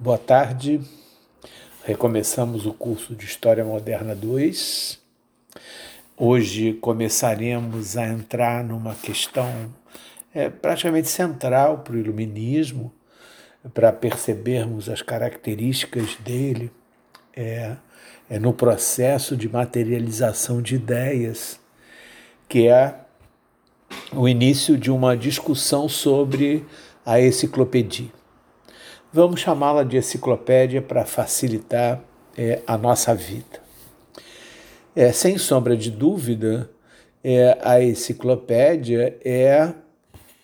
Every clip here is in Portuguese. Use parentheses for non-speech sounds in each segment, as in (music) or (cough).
Boa tarde. Recomeçamos o curso de História Moderna 2. Hoje começaremos a entrar numa questão é, praticamente central para o Iluminismo, para percebermos as características dele é, é no processo de materialização de ideias, que é o início de uma discussão sobre a enciclopédia. Vamos chamá-la de enciclopédia para facilitar é, a nossa vida. É, sem sombra de dúvida, é, a enciclopédia é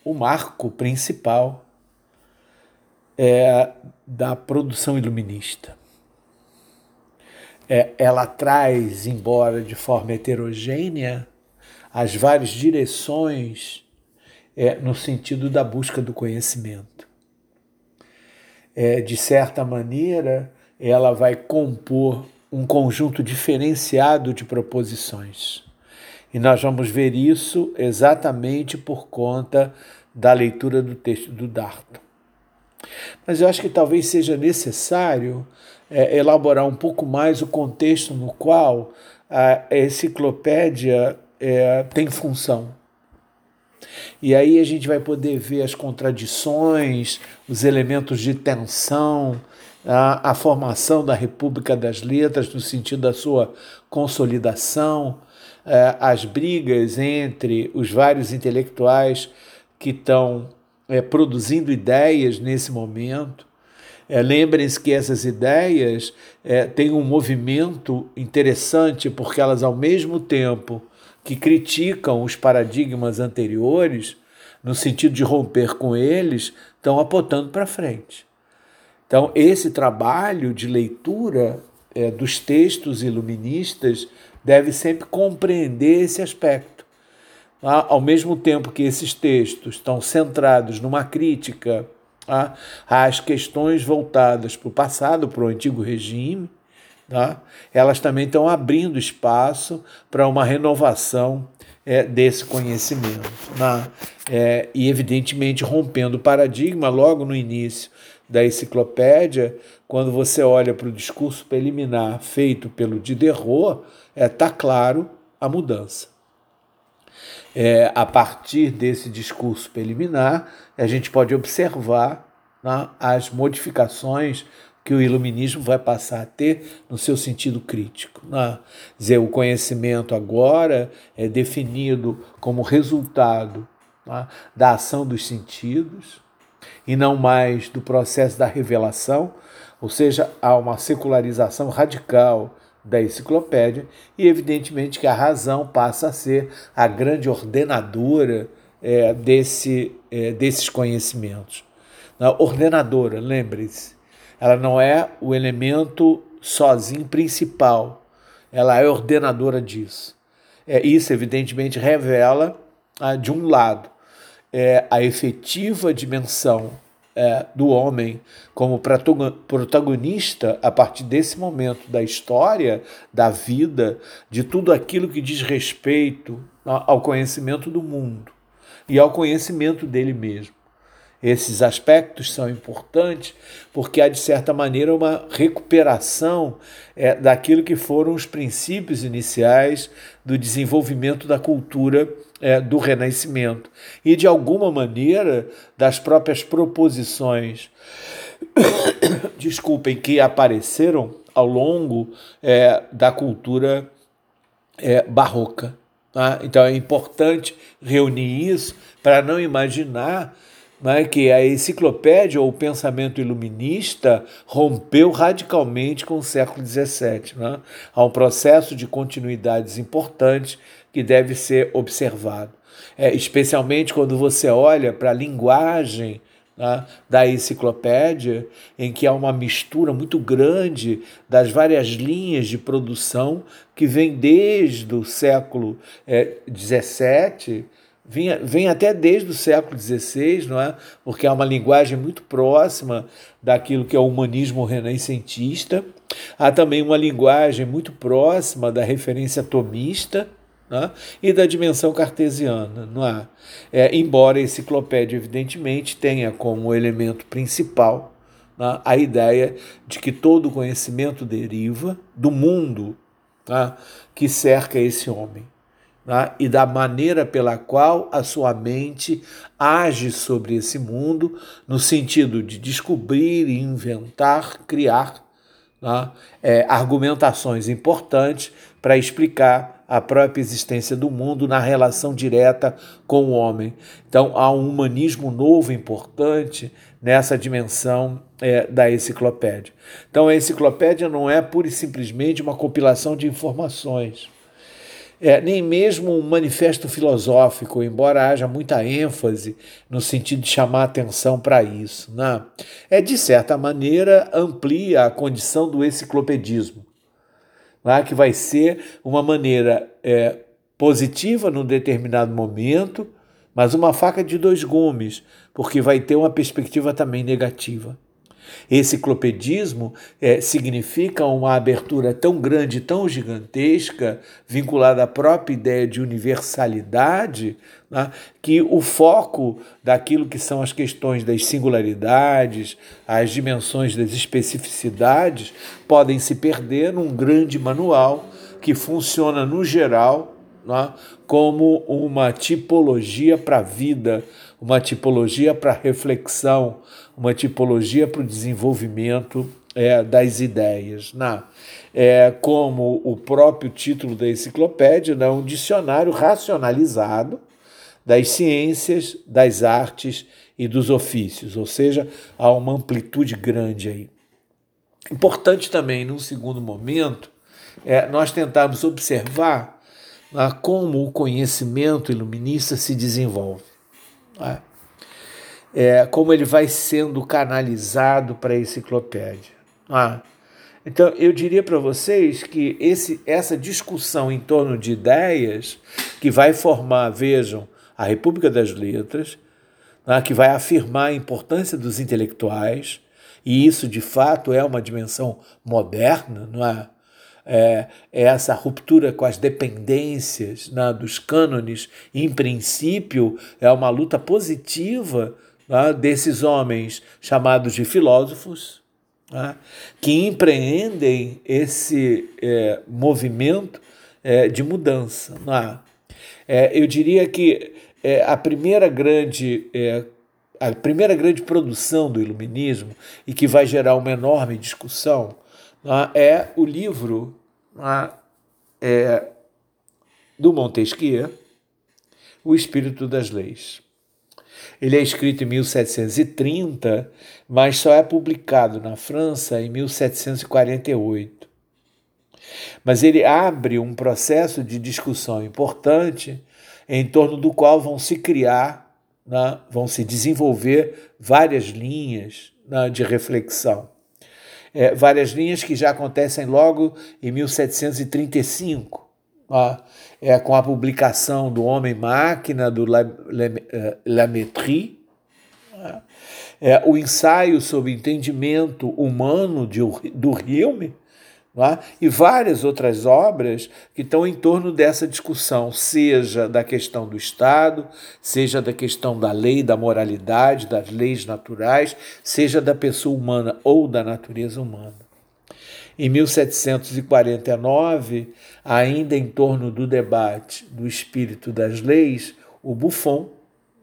o marco principal é, da produção iluminista. É, ela traz, embora de forma heterogênea, as várias direções é, no sentido da busca do conhecimento é, de certa maneira, ela vai compor um conjunto diferenciado de proposições. E nós vamos ver isso exatamente por conta da leitura do texto do Darton. Mas eu acho que talvez seja necessário é, elaborar um pouco mais o contexto no qual a enciclopédia é, tem função. E aí a gente vai poder ver as contradições, os elementos de tensão, a, a formação da República das Letras no sentido da sua consolidação, é, as brigas entre os vários intelectuais que estão é, produzindo ideias nesse momento. É, Lembrem-se que essas ideias é, têm um movimento interessante, porque elas, ao mesmo tempo que criticam os paradigmas anteriores, no sentido de romper com eles, estão apontando para frente. Então, esse trabalho de leitura é, dos textos iluministas deve sempre compreender esse aspecto. Ah, ao mesmo tempo que esses textos estão centrados numa crítica ah, às questões voltadas para o passado, para o antigo regime, tá? elas também estão abrindo espaço para uma renovação é, desse conhecimento. Né? É, e, evidentemente, rompendo o paradigma logo no início da enciclopédia, quando você olha para o discurso preliminar feito pelo Diderot, está é, tá claro a mudança. É, a partir desse discurso preliminar, a gente pode observar né, as modificações que o iluminismo vai passar a ter no seu sentido crítico. Né? Dizer, o conhecimento agora é definido como resultado né, da ação dos sentidos e não mais do processo da revelação, ou seja, há uma secularização radical da enciclopédia e, evidentemente, que a razão passa a ser a grande ordenadora é, desse, é, desses conhecimentos. ordenadora, lembre-se, ela não é o elemento sozinho principal, ela é ordenadora disso. É, isso, evidentemente, revela, ah, de um lado, é, a efetiva dimensão é, do homem como protagonista a partir desse momento da história, da vida, de tudo aquilo que diz respeito ao conhecimento do mundo e ao conhecimento dele mesmo. Esses aspectos são importantes porque há, de certa maneira, uma recuperação é, daquilo que foram os princípios iniciais do desenvolvimento da cultura é, do Renascimento e, de alguma maneira, das próprias proposições, (coughs) desculpem, que apareceram ao longo é, da cultura é, barroca. Tá? Então é importante reunir isso para não imaginar né, que a enciclopédia ou o pensamento iluminista rompeu radicalmente com o século XVII. Né? Há um processo de continuidades importantes que deve ser observado, é, especialmente quando você olha para a linguagem né, da enciclopédia, em que há uma mistura muito grande das várias linhas de produção que vem desde o século XVII. É, vem, vem até desde o século XVI, não é? porque é uma linguagem muito próxima daquilo que é o humanismo renascentista. Há também uma linguagem muito próxima da referência atomista é? e da dimensão cartesiana. Não é? é embora a enciclopédia, evidentemente, tenha como elemento principal né, a ideia de que todo conhecimento deriva do mundo né, que cerca esse homem. Né, e da maneira pela qual a sua mente age sobre esse mundo, no sentido de descobrir, inventar, criar né, é, argumentações importantes para explicar a própria existência do mundo na relação direta com o homem. Então, há um humanismo novo importante nessa dimensão é, da enciclopédia. Então, a enciclopédia não é pura e simplesmente uma compilação de informações. É, nem mesmo um manifesto filosófico, embora haja muita ênfase no sentido de chamar atenção para isso. Né? É, de certa maneira, amplia a condição do enciclopedismo lá, que vai ser uma maneira é, positiva num determinado momento, mas uma faca de dois gumes, porque vai ter uma perspectiva também negativa. Esse clopedismo é, significa uma abertura tão grande, tão gigantesca, vinculada à própria ideia de universalidade, né, que o foco daquilo que são as questões das singularidades, as dimensões das especificidades, podem se perder num grande manual que funciona, no geral, né, como uma tipologia para a vida, uma tipologia para reflexão, uma tipologia para o desenvolvimento é, das ideias. Né? É, como o próprio título da enciclopédia, né? um dicionário racionalizado das ciências, das artes e dos ofícios, ou seja, há uma amplitude grande aí. Importante também, num segundo momento, é nós tentarmos observar né, como o conhecimento iluminista se desenvolve. Né? É, como ele vai sendo canalizado para a enciclopédia. Ah, então, eu diria para vocês que esse, essa discussão em torno de ideias que vai formar, vejam, a República das Letras, né, que vai afirmar a importância dos intelectuais, e isso de fato é uma dimensão moderna, não é? É, é essa ruptura com as dependências né, dos cânones, em princípio, é uma luta positiva né, desses homens chamados de filósofos, né, que empreendem esse é, movimento é, de mudança. Né? É, eu diria que é, a primeira grande é, a primeira grande produção do iluminismo e que vai gerar uma enorme discussão né, é o livro é, do Montesquieu, O Espírito das Leis. Ele é escrito em 1730, mas só é publicado na França em 1748. Mas ele abre um processo de discussão importante em torno do qual vão se criar, né, vão se desenvolver várias linhas né, de reflexão. É, várias linhas que já acontecem logo em 1735 é, com a publicação do Homem-Máquina, do Lametrie, é, o ensaio sobre entendimento humano de, do Hume, é? e várias outras obras que estão em torno dessa discussão, seja da questão do Estado, seja da questão da lei, da moralidade, das leis naturais, seja da pessoa humana ou da natureza humana. Em 1749, ainda em torno do debate do espírito das leis, o Buffon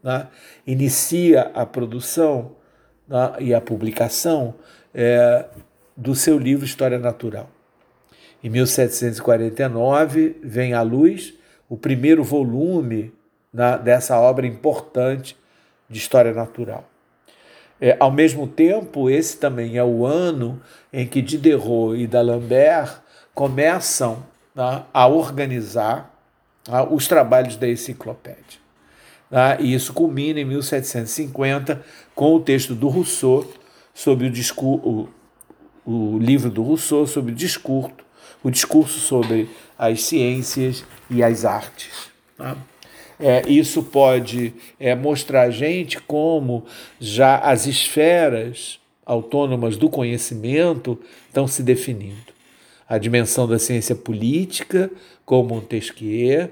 né, inicia a produção né, e a publicação é, do seu livro História Natural. Em 1749, vem à luz o primeiro volume né, dessa obra importante de História Natural. É, ao mesmo tempo, esse também é o ano em que Diderot e D'Alembert começam né, a organizar né, os trabalhos da enciclopédia. Né, e isso culmina em 1750 com o texto do Rousseau sobre o, o livro do Rousseau sobre o discurso, o discurso sobre as ciências e as artes. Tá? É, isso pode é, mostrar a gente como já as esferas autônomas do conhecimento estão se definindo. A dimensão da ciência política, com Montesquieu,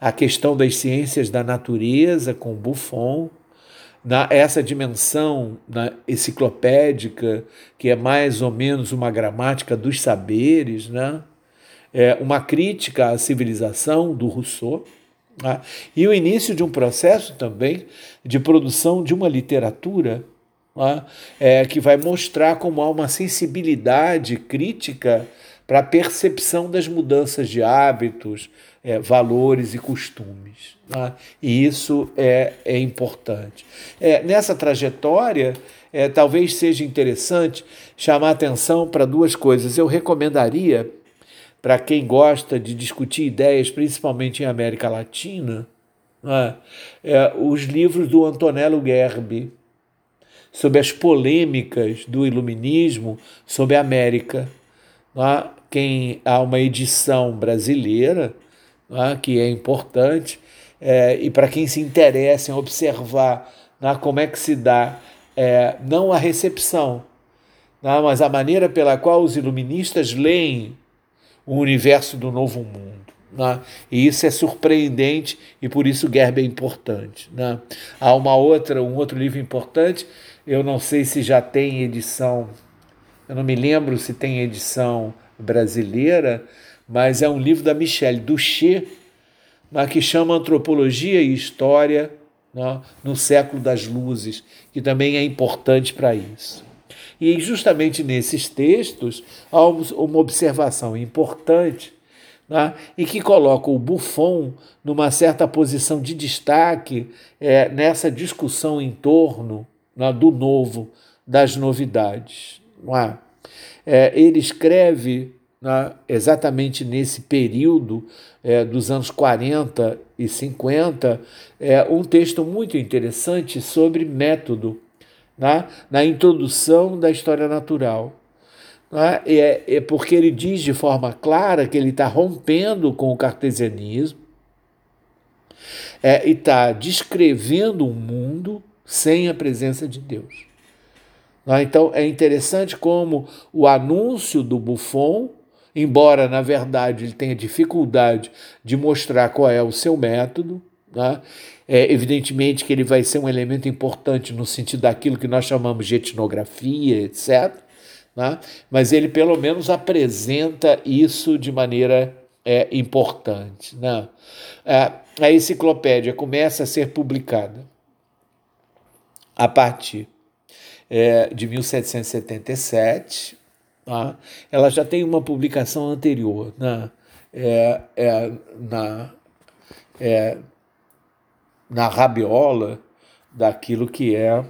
a questão das ciências da natureza, com Buffon, na essa dimensão na enciclopédica, que é mais ou menos uma gramática dos saberes, né? é uma crítica à civilização do Rousseau, né? e o início de um processo também de produção de uma literatura né? é, que vai mostrar como há uma sensibilidade crítica para a percepção das mudanças de hábitos, é, valores e costumes. Né? E isso é, é importante. É, nessa trajetória, é, talvez seja interessante chamar atenção para duas coisas. Eu recomendaria, para quem gosta de discutir ideias, principalmente em América Latina, né? é, os livros do Antonello Gerbi sobre as polêmicas do iluminismo sobre a América. Né? Quem há uma edição brasileira né, que é importante, é, e para quem se interessa em observar né, como é que se dá é, não a recepção, mas a maneira pela qual os iluministas leem o universo do novo mundo. Né? E isso é surpreendente e por isso Gerber é importante. Né? Há uma outra, um outro livro importante, eu não sei se já tem edição, eu não me lembro se tem edição brasileira, mas é um livro da Michelle Duché, né, que chama Antropologia e História né, no Século das Luzes, que também é importante para isso. E justamente nesses textos há uma observação importante né, e que coloca o Buffon numa certa posição de destaque é, nessa discussão em torno né, do novo, das novidades. É? É, ele escreve né, exatamente nesse período é, dos anos 40 e 50, é, um texto muito interessante sobre método, né, na introdução da história natural. Né, é, é porque ele diz de forma clara que ele está rompendo com o cartesianismo é, e está descrevendo um mundo sem a presença de Deus. Né, então é interessante como o anúncio do Buffon embora na verdade ele tenha dificuldade de mostrar qual é o seu método, né? É, evidentemente que ele vai ser um elemento importante no sentido daquilo que nós chamamos de etnografia, etc. Né? Mas ele pelo menos apresenta isso de maneira é, importante. Né? É, a enciclopédia começa a ser publicada a partir é, de 1777, Tá? Ela já tem uma publicação anterior né? é, é, na, é, na rabiola daquilo que é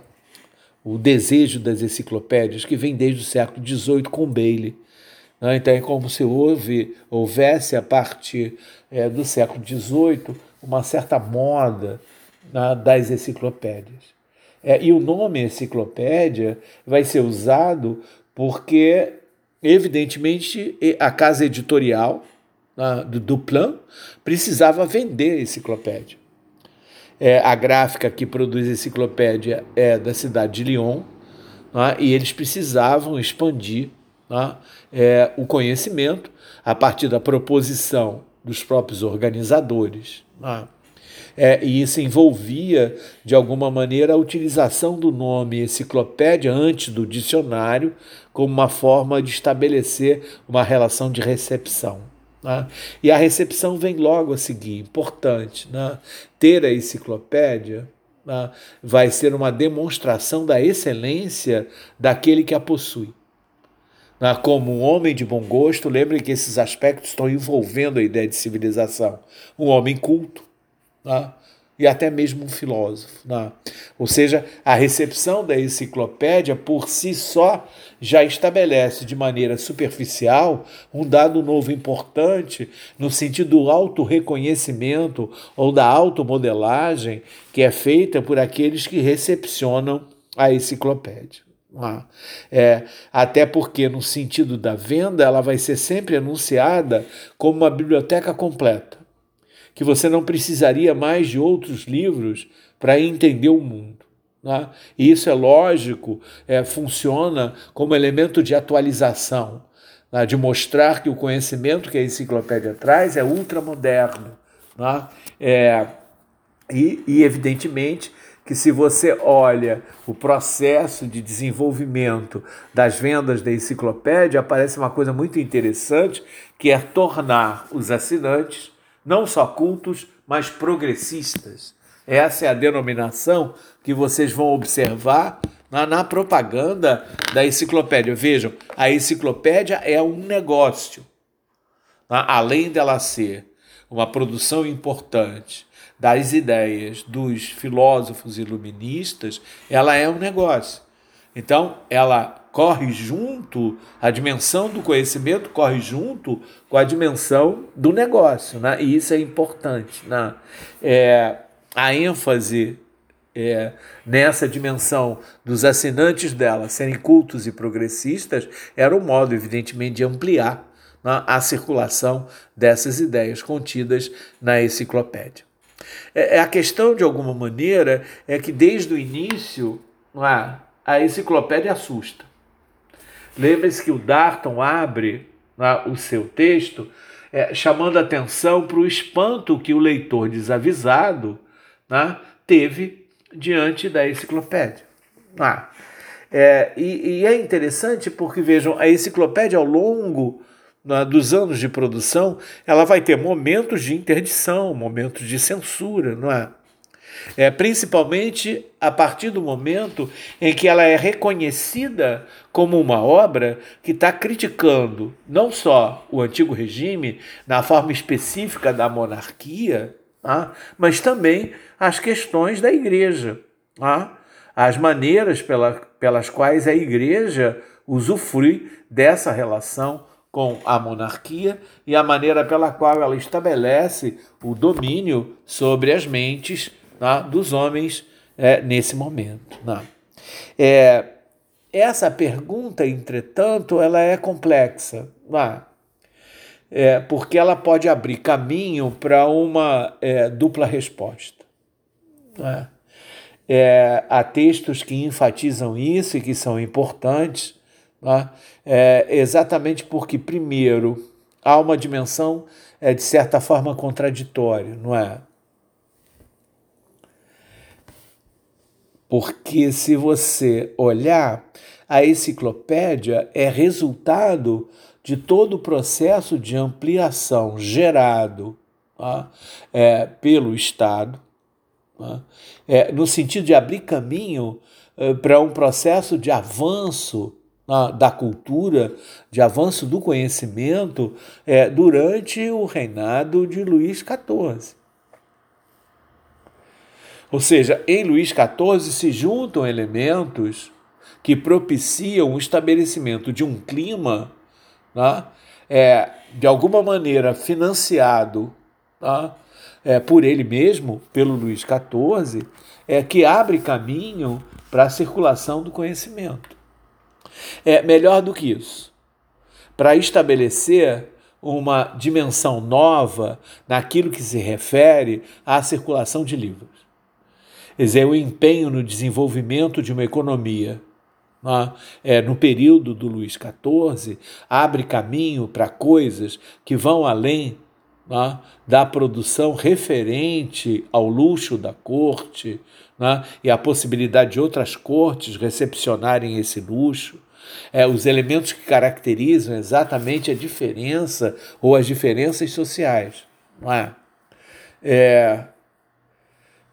o desejo das enciclopédias, que vem desde o século XVIII com Bailey. Né? Então é como se houve, houvesse a partir é, do século XVIII uma certa moda né, das enciclopédias. É, e o nome enciclopédia vai ser usado porque Evidentemente, a casa editorial do Duplan precisava vender a enciclopédia. É, a gráfica que produz a enciclopédia é da cidade de Lyon, né, e eles precisavam expandir né, é, o conhecimento a partir da proposição dos próprios organizadores. Né. É, e isso envolvia, de alguma maneira, a utilização do nome enciclopédia antes do dicionário, como uma forma de estabelecer uma relação de recepção. Né? E a recepção vem logo a seguir, importante. Né? Ter a enciclopédia né, vai ser uma demonstração da excelência daquele que a possui. Né? Como um homem de bom gosto, lembre que esses aspectos estão envolvendo a ideia de civilização. Um homem culto, né? E até mesmo um filósofo. Né? Ou seja, a recepção da enciclopédia por si só já estabelece de maneira superficial um dado novo importante no sentido do autorreconhecimento ou da automodelagem que é feita por aqueles que recepcionam a enciclopédia. Né? É, até porque, no sentido da venda, ela vai ser sempre anunciada como uma biblioteca completa que você não precisaria mais de outros livros para entender o mundo. Né? E isso é lógico, é, funciona como elemento de atualização, né? de mostrar que o conhecimento que a enciclopédia traz é ultramoderno. Né? É, e, e, evidentemente, que se você olha o processo de desenvolvimento das vendas da enciclopédia, aparece uma coisa muito interessante, que é tornar os assinantes não só cultos, mas progressistas. Essa é a denominação que vocês vão observar na, na, propaganda da enciclopédia. Vejam, a enciclopédia é um negócio. Tá? Além dela ser uma produção importante das ideias dos filósofos iluministas, ela é um negócio. Então, ela corre junto, a dimensão do conhecimento corre junto com a dimensão do negócio, né? e isso é importante. Né? É, a ênfase é, nessa dimensão dos assinantes dela serem cultos e progressistas era um modo, evidentemente, de ampliar né, a circulação dessas ideias contidas na enciclopédia. É, é, a questão, de alguma maneira, é que desde o início é, a enciclopédia assusta. Lembre-se que o Darton abre é, o seu texto é, chamando atenção para o espanto que o leitor desavisado né, teve diante da enciclopédia. Ah, é, e, e, é interessante porque, vejam, a enciclopédia ao longo né, dos anos de produção, ela vai ter momentos de interdição, momentos de censura, não é? É, principalmente a partir do momento em que ela é reconhecida como uma obra que está criticando não só o antigo regime na forma específica da monarquia, tá? mas também as questões da igreja, tá? as maneiras pela, pelas quais a igreja usufrui dessa relação com a monarquia e a maneira pela qual ela estabelece o domínio sobre as mentes tá? dos homens é, nesse momento. Tá? É, essa pergunta, entretanto, ela é complexa. Tá? é, porque ela pode abrir caminho para uma é, dupla resposta. É, há textos que enfatizam isso e que são importantes, é? exatamente porque, primeiro, há uma dimensão é, de certa forma contraditória, não é? Porque se você olhar, a enciclopédia é resultado de todo o processo de ampliação gerado tá, é, pelo Estado, tá, é, no sentido de abrir caminho é, para um processo de avanço tá, da cultura, de avanço do conhecimento é, durante o reinado de Luís XIV. Ou seja, em Luís XIV se juntam elementos que propiciam o estabelecimento de um clima né, é, de alguma maneira financiado tá, é, por ele mesmo, pelo Luís XIV, é, que abre caminho para a circulação do conhecimento. É melhor do que isso, para estabelecer uma dimensão nova naquilo que se refere à circulação de livros. Quer dizer, o empenho no desenvolvimento de uma economia né, é, no período do Luís XIV, abre caminho para coisas que vão além né, da produção referente ao luxo da corte e a possibilidade de outras cortes recepcionarem esse luxo. É, os elementos que caracterizam exatamente a diferença ou as diferenças sociais. Não é? É,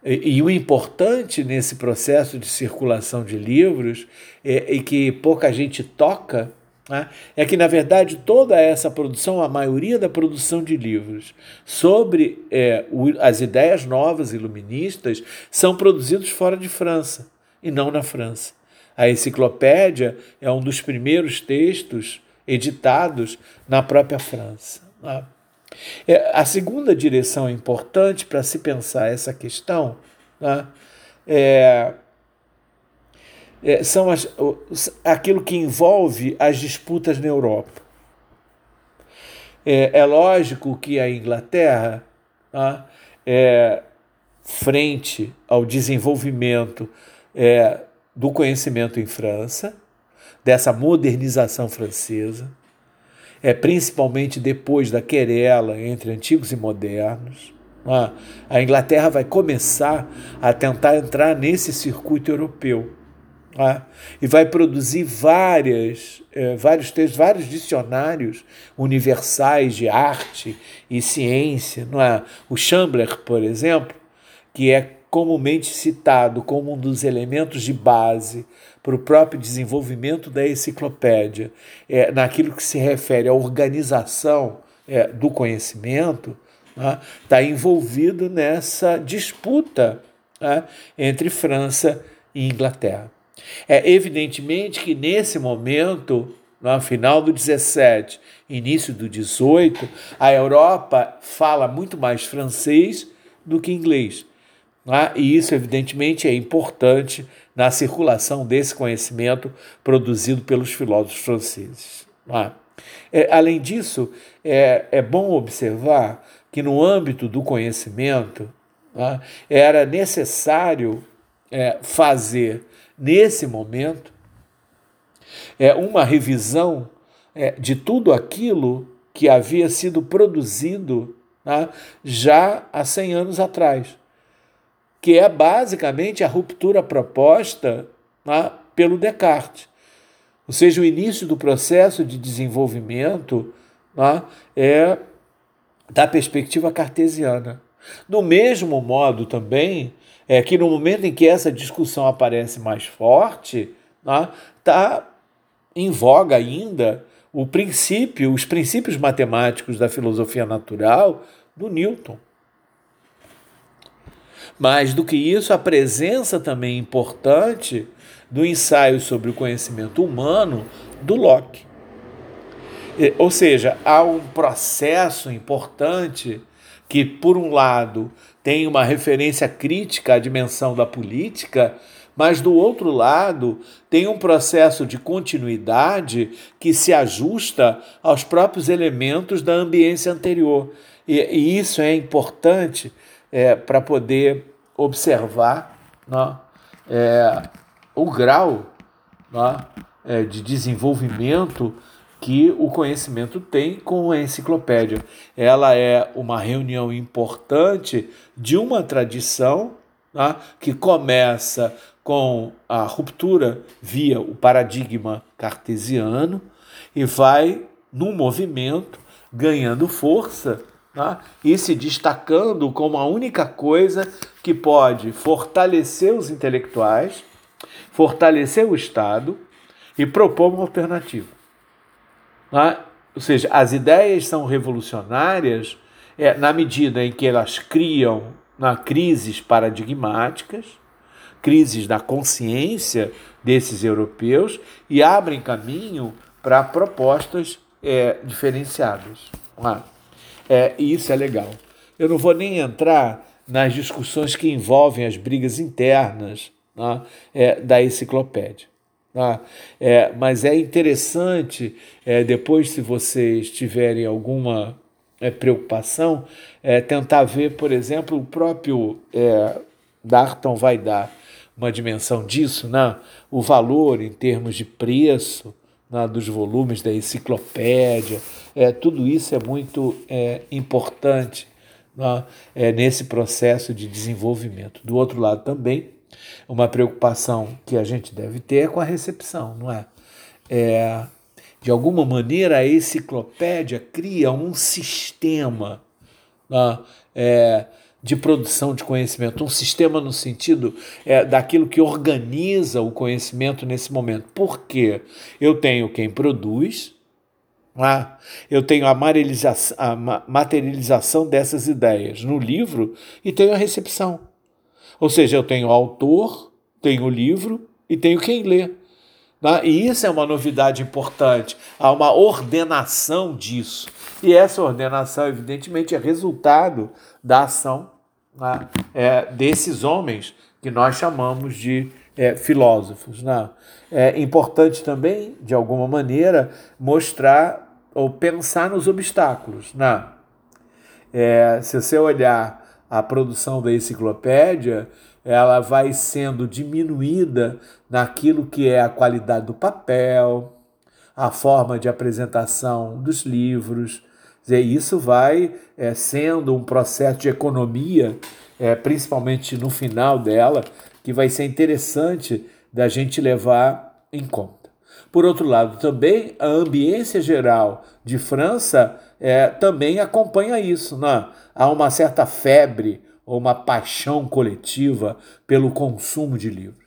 e, e, o importante nesse processo de circulação de livros, é, e que pouca gente toca, né, é que, na verdade, toda essa produção, a maioria da produção de livros sobre é, o, as ideias novas iluministas, são produzidos fora de França e não na França. A enciclopédia é um dos primeiros textos editados na própria França. Né? É, a segunda direção importante para se pensar essa questão né, é, é, são as, aquilo que envolve as disputas na Europa. É, é lógico que a Inglaterra, né, é, frente ao desenvolvimento é, do conhecimento em França, dessa modernização francesa, é principalmente depois da querela entre antigos e modernos, A Inglaterra vai começar a tentar entrar nesse circuito europeu né? e vai produzir várias, eh, vários textos, vários dicionários universais de arte e ciência. Não é? O Chambler, por exemplo, que é comumente citado como um dos elementos de base para o próprio desenvolvimento da enciclopédia, é, naquilo que se refere à organização é, do conhecimento, está né, envolvido nessa disputa né, entre França e Inglaterra. É evidentemente que nesse momento, no final do 17, início do 18, a Europa fala muito mais francês do que inglês. Né? E isso, evidentemente, é importante na circulação desse conhecimento produzido pelos filósofos franceses. Né? É, além disso, é, é bom observar que no âmbito do conhecimento né, era necessário é, fazer, nesse momento, é, uma revisão é, de tudo aquilo que havia sido produzido né, já há 100 anos atrás, que é basicamente a ruptura proposta né, pelo Descartes. Ou seja, o início do processo de desenvolvimento né, é da perspectiva cartesiana. Do mesmo modo também é que no momento em que essa discussão aparece mais forte, está né, em voga ainda o princípio, os princípios matemáticos da filosofia natural do Newton. Mais do que isso, a presença também importante do ensaio sobre o conhecimento humano do Locke. Ou seja, há um processo importante que, por um lado, tem uma referência crítica à dimensão da política, mas do outro lado tem um processo de continuidade que se ajusta aos próprios elementos da ambiência anterior. E, e isso é importante é, para poder observar né, é, o grau né, é, de desenvolvimento que o conhecimento tem com a enciclopédia. Ela é uma reunião importante de uma tradição tá? que começa com a ruptura via o paradigma cartesiano e vai, num movimento, ganhando força tá? e se destacando como a única coisa que pode fortalecer os intelectuais, fortalecer o Estado e propor uma alternativa. Né? Ou seja, as ideias são revolucionárias é, na medida em que elas criam na crises paradigmáticas, crises da consciência desses europeus e abrem caminho para propostas é, diferenciadas. Né? É, e isso é legal. Eu não vou nem entrar nas discussões que envolvem as brigas internas né, é, da enciclopédia. Tá? É, mas é interessante, é, depois, se vocês tiverem alguma é, preocupação, é, tentar ver, por exemplo, o próprio é, Darton vai dar uma dimensão disso, né? o valor em termos de preço né, dos volumes da enciclopédia, é, tudo isso é muito é, importante né, é, nesse processo de desenvolvimento. Do outro lado também, uma preocupação que a gente deve ter é com a recepção, não é? é de alguma maneira, a enciclopédia cria um sistema né, é, de produção de conhecimento, um sistema no sentido é, daquilo que organiza o conhecimento nesse momento. Por quê? Eu tenho quem produz, né? eu tenho a materialização dessas ideias no livro e tenho a recepção. Ou seja, eu tenho o autor, tenho o livro e tenho quem lê. Né? E isso é uma novidade importante. Há uma ordenação disso. E essa ordenação, evidentemente, é resultado da ação né? é, desses homens que nós chamamos de é, filósofos. Né? É importante também, de alguma maneira, mostrar ou pensar nos obstáculos. Né? É, se você olhar a produção da enciclopédia ela vai sendo diminuída naquilo que é a qualidade do papel, a forma de apresentação dos livros, Dizer, isso vai é, sendo um processo de economia, é, principalmente no final dela, que vai ser interessante da gente levar em conta. Por outro lado, também a ambiência geral de França é, também acompanha isso. Né? Há uma certa febre ou uma paixão coletiva pelo consumo de livros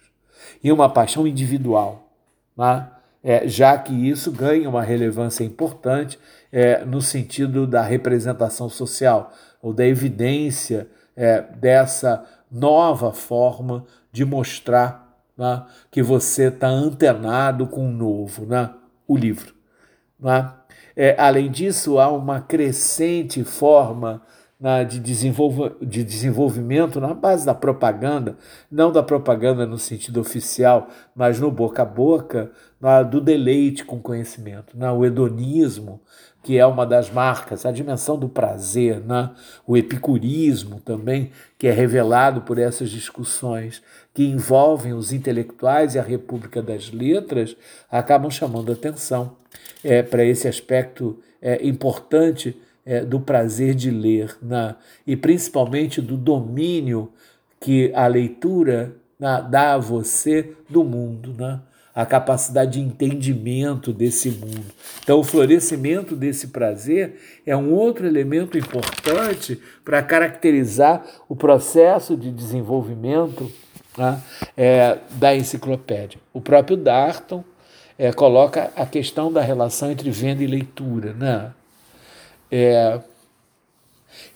e uma paixão individual, né? é, já que isso ganha uma relevância importante é, no sentido da representação social ou da evidência é, dessa nova forma de mostrar né, que você está antenado com o novo, né, o livro. Né? É, além disso, há uma crescente forma na, de, desenvolva, de desenvolvimento na base da propaganda, não da propaganda no sentido oficial, mas no boca a boca, na, do deleite com conhecimento, na, o hedonismo, que é uma das marcas, a dimensão do prazer, né? o epicurismo também, que é revelado por essas discussões que envolvem os intelectuais e a República das Letras, acabam chamando atenção é, para esse aspecto é, importante é, do prazer de ler né? e principalmente do domínio que a leitura né, dá a você do mundo, né? a capacidade de entendimento desse mundo. Então, o florescimento desse prazer é um outro elemento importante para caracterizar o processo de desenvolvimento né, é, da enciclopédia. O próprio Darton é, coloca a questão da relação entre venda e leitura. Né? É,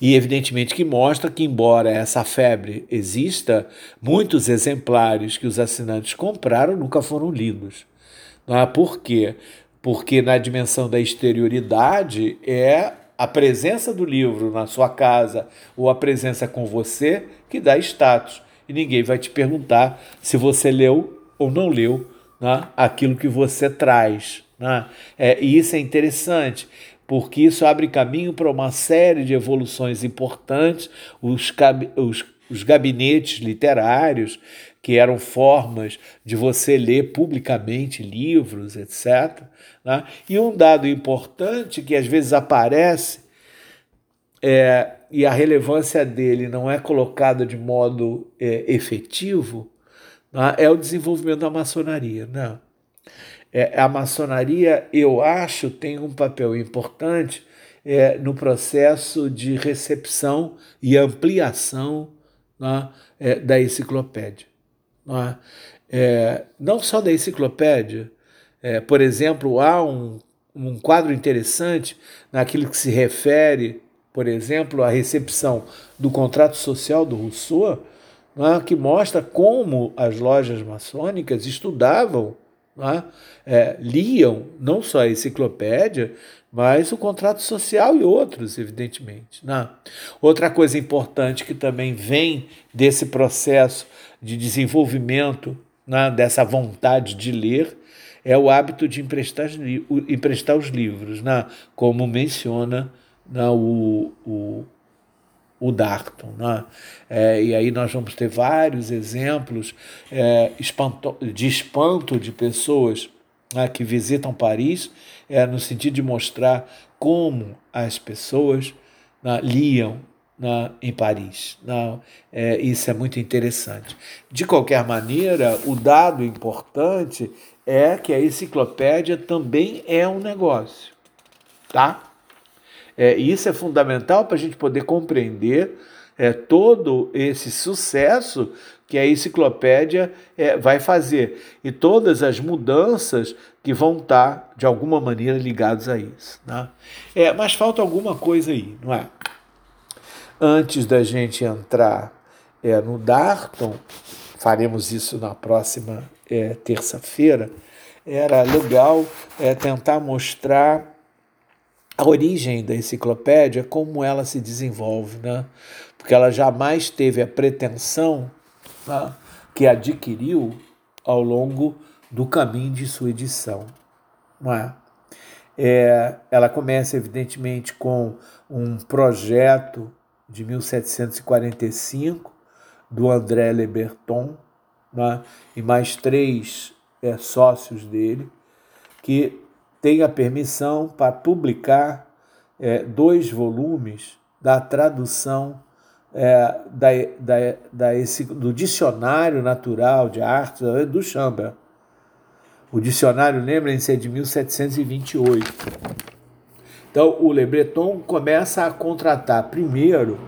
e evidentemente que mostra que, embora essa febre exista, muitos exemplares que os assinantes compraram nunca foram lidos. É? Por quê? Porque na dimensão da exterioridade é a presença do livro na sua casa ou a presença com você que dá status. E ninguém vai te perguntar se você leu ou não leu né, aquilo que você traz. Né? É, e isso é interessante porque isso abre caminho para uma série de evoluções importantes. Os, os, os gabinetes literários, que eram formas de você ler publicamente livros, etc. Né? E um dado importante que às vezes aparece é, e a relevância dele não é colocada de modo é, efetivo né? é o desenvolvimento da maçonaria. Né? É, a maçonaria, eu acho, tem um papel importante é, no processo de recepção e ampliação né, é, da enciclopédia. Né? É, não só da enciclopédia, é, por exemplo, há um, um quadro interessante naquilo que se refere, por exemplo, à recepção do contrato social do Rousseau, que mostra como as lojas maçônicas estudavam é? É, liam não só a enciclopédia, mas o contrato social e outros, evidentemente. Né? Outra coisa importante que também vem desse processo de desenvolvimento, né, dessa vontade de ler, é o hábito de emprestar, emprestar os livros, né, como menciona né, o, o o Darton. Né? É, e aí nós vamos ter vários exemplos é, espanto, de espanto de pessoas né, que visitam Paris, é, no sentido de mostrar como as pessoas né, liam né, em Paris. Né? É, isso é muito interessante. De qualquer maneira, o dado importante é que a enciclopédia também é um negócio. Tá? É, isso é fundamental para a gente poder compreender é, todo esse sucesso que a enciclopédia é, vai fazer e todas as mudanças que vão estar, de alguma maneira, ligadas a isso. Né? É, mas falta alguma coisa aí, não é? Antes da gente entrar é, no Darton, faremos isso na próxima é, terça-feira, era legal é, tentar mostrar a origem da enciclopédia, como ela se desenvolve, né? porque ela jamais teve a pretensão né, que adquiriu ao longo do caminho de sua edição. Não é? É, ela começa, evidentemente, com um projeto de 1745 do André Le Breton né, e mais três é, sócios dele, que tem a permissão para publicar é, dois volumes da tradução é, da, da, da esse, do Dicionário Natural de Artes é, do Chambra. O dicionário, lembrem-se, é de 1728. Então, o Le Breton começa a contratar primeiro,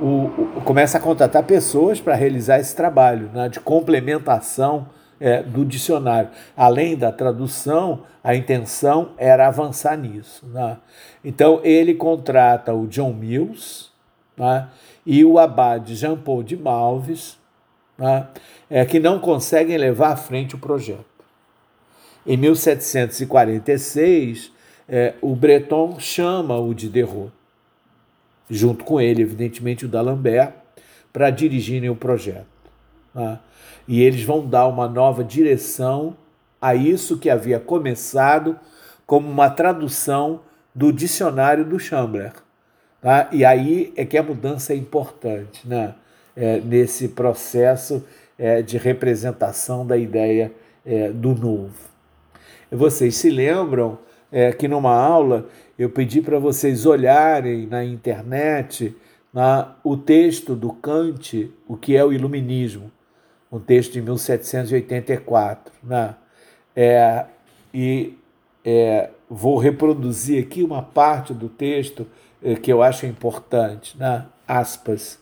o, o começa a contratar pessoas para realizar esse trabalho né, de complementação é, do dicionário. Além da tradução, a intenção era avançar nisso. Né? Então, ele contrata o John Mills né, e o abade Jean-Paul de Malves, né, é, que não conseguem levar à frente o projeto. Em 1746, é, o Breton chama o Diderot, junto com ele, evidentemente, o d'Alembert, para dirigirem o projeto. Né? E eles vão dar uma nova direção a isso que havia começado como uma tradução do dicionário do Chambler. Tá? E aí é que a mudança é importante né? É, nesse processo é, de representação da ideia é, do novo. Vocês se lembram é, que numa aula eu pedi para vocês olharem na internet na, o texto do Kant, o que é o iluminismo, um texto de 1784. Né? É, e é, vou reproduzir aqui uma parte do texto é, que eu acho importante. Né? Aspas.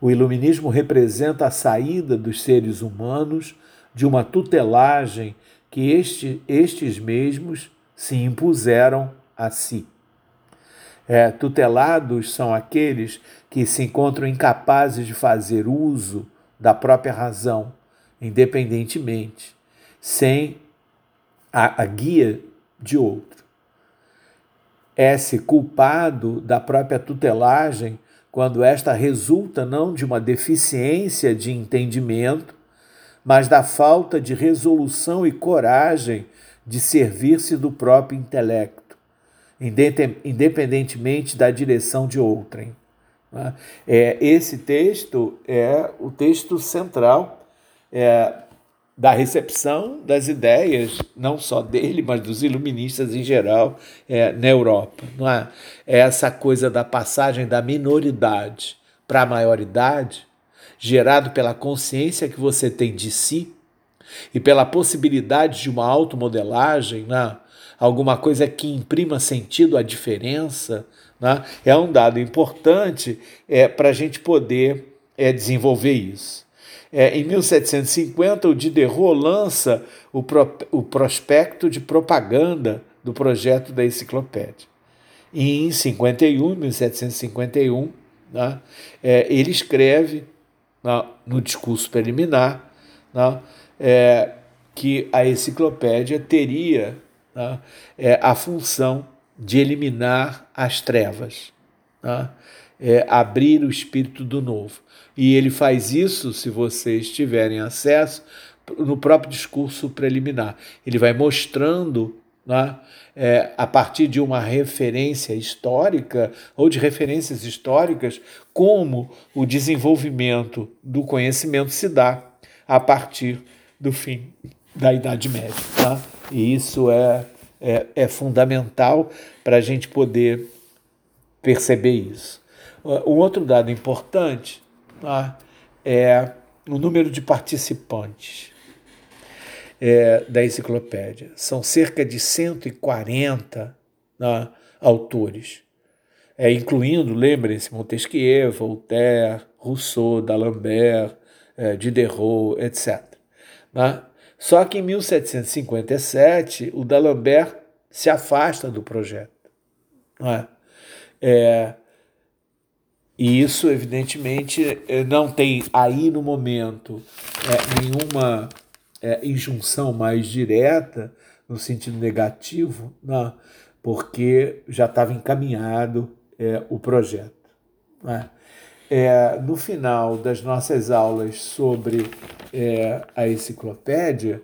O iluminismo representa a saída dos seres humanos de uma tutelagem que este, estes mesmos se impuseram a si. É, tutelados são aqueles que se encontram incapazes de fazer uso da própria razão, independentemente, sem a, a guia de outro. É-se culpado da própria tutelagem quando esta resulta não de uma deficiência de entendimento, mas da falta de resolução e coragem de servir-se do próprio intelecto, independentemente da direção de outrem. Né? É, esse texto é o texto central é, da recepção das ideias, não só dele, mas dos iluministas em geral é, na Europa. Não é? é essa coisa da passagem da minoridade para a maioridade, gerado pela consciência que você tem de si e pela possibilidade de uma automodelagem, né? alguma coisa que imprima sentido à diferença, né? é um dado importante é, para a gente poder é, desenvolver isso. É, em 1750, o Diderot lança o, pro, o prospecto de propaganda do projeto da enciclopédia. E em 51, 1751, né, é, ele escreve né, no discurso preliminar né, é, que a enciclopédia teria né, é, a função de eliminar as trevas, né, é, abrir o espírito do novo. E ele faz isso, se vocês tiverem acesso, no próprio discurso preliminar. Ele vai mostrando né, é, a partir de uma referência histórica ou de referências históricas, como o desenvolvimento do conhecimento se dá a partir do fim da Idade Média. Tá? E isso é, é, é fundamental para a gente poder perceber isso. Um outro dado importante tá? é o número de participantes é, da enciclopédia. São cerca de 140 né, autores, é, incluindo, lembrem-se, Montesquieu, Voltaire, Rousseau, D'Alembert, é, Diderot, etc. Né? Só que em 1757, o D'Alembert se afasta do projeto. Né? É, e isso, evidentemente, é, não tem aí no momento é, nenhuma é, injunção mais direta, no sentido negativo, né? porque já estava encaminhado é, o projeto. É, no final das nossas aulas sobre é, a enciclopédia,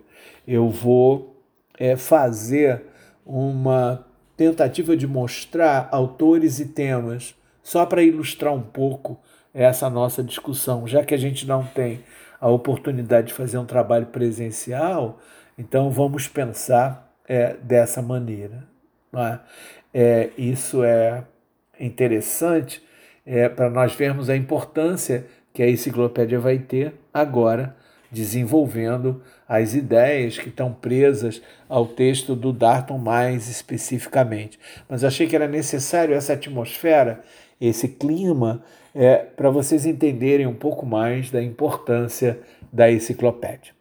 eu vou é, fazer uma tentativa de mostrar autores e temas, só para ilustrar um pouco essa nossa discussão, já que a gente não tem a oportunidade de fazer um trabalho presencial, então vamos pensar é, dessa maneira. É? É, isso é interessante é, para nós vermos a importância que a enciclopédia vai ter agora, desenvolvendo as ideias que estão presas ao texto do Darton mais especificamente. Mas achei que era necessário essa atmosfera, esse clima, é, para vocês entenderem um pouco mais da importância da enciclopédia.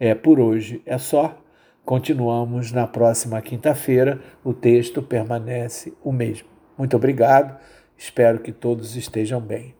É, por hoje é só. Continuamos na próxima quinta-feira. O texto permanece o mesmo. Muito obrigado. Espero que todos estejam bem.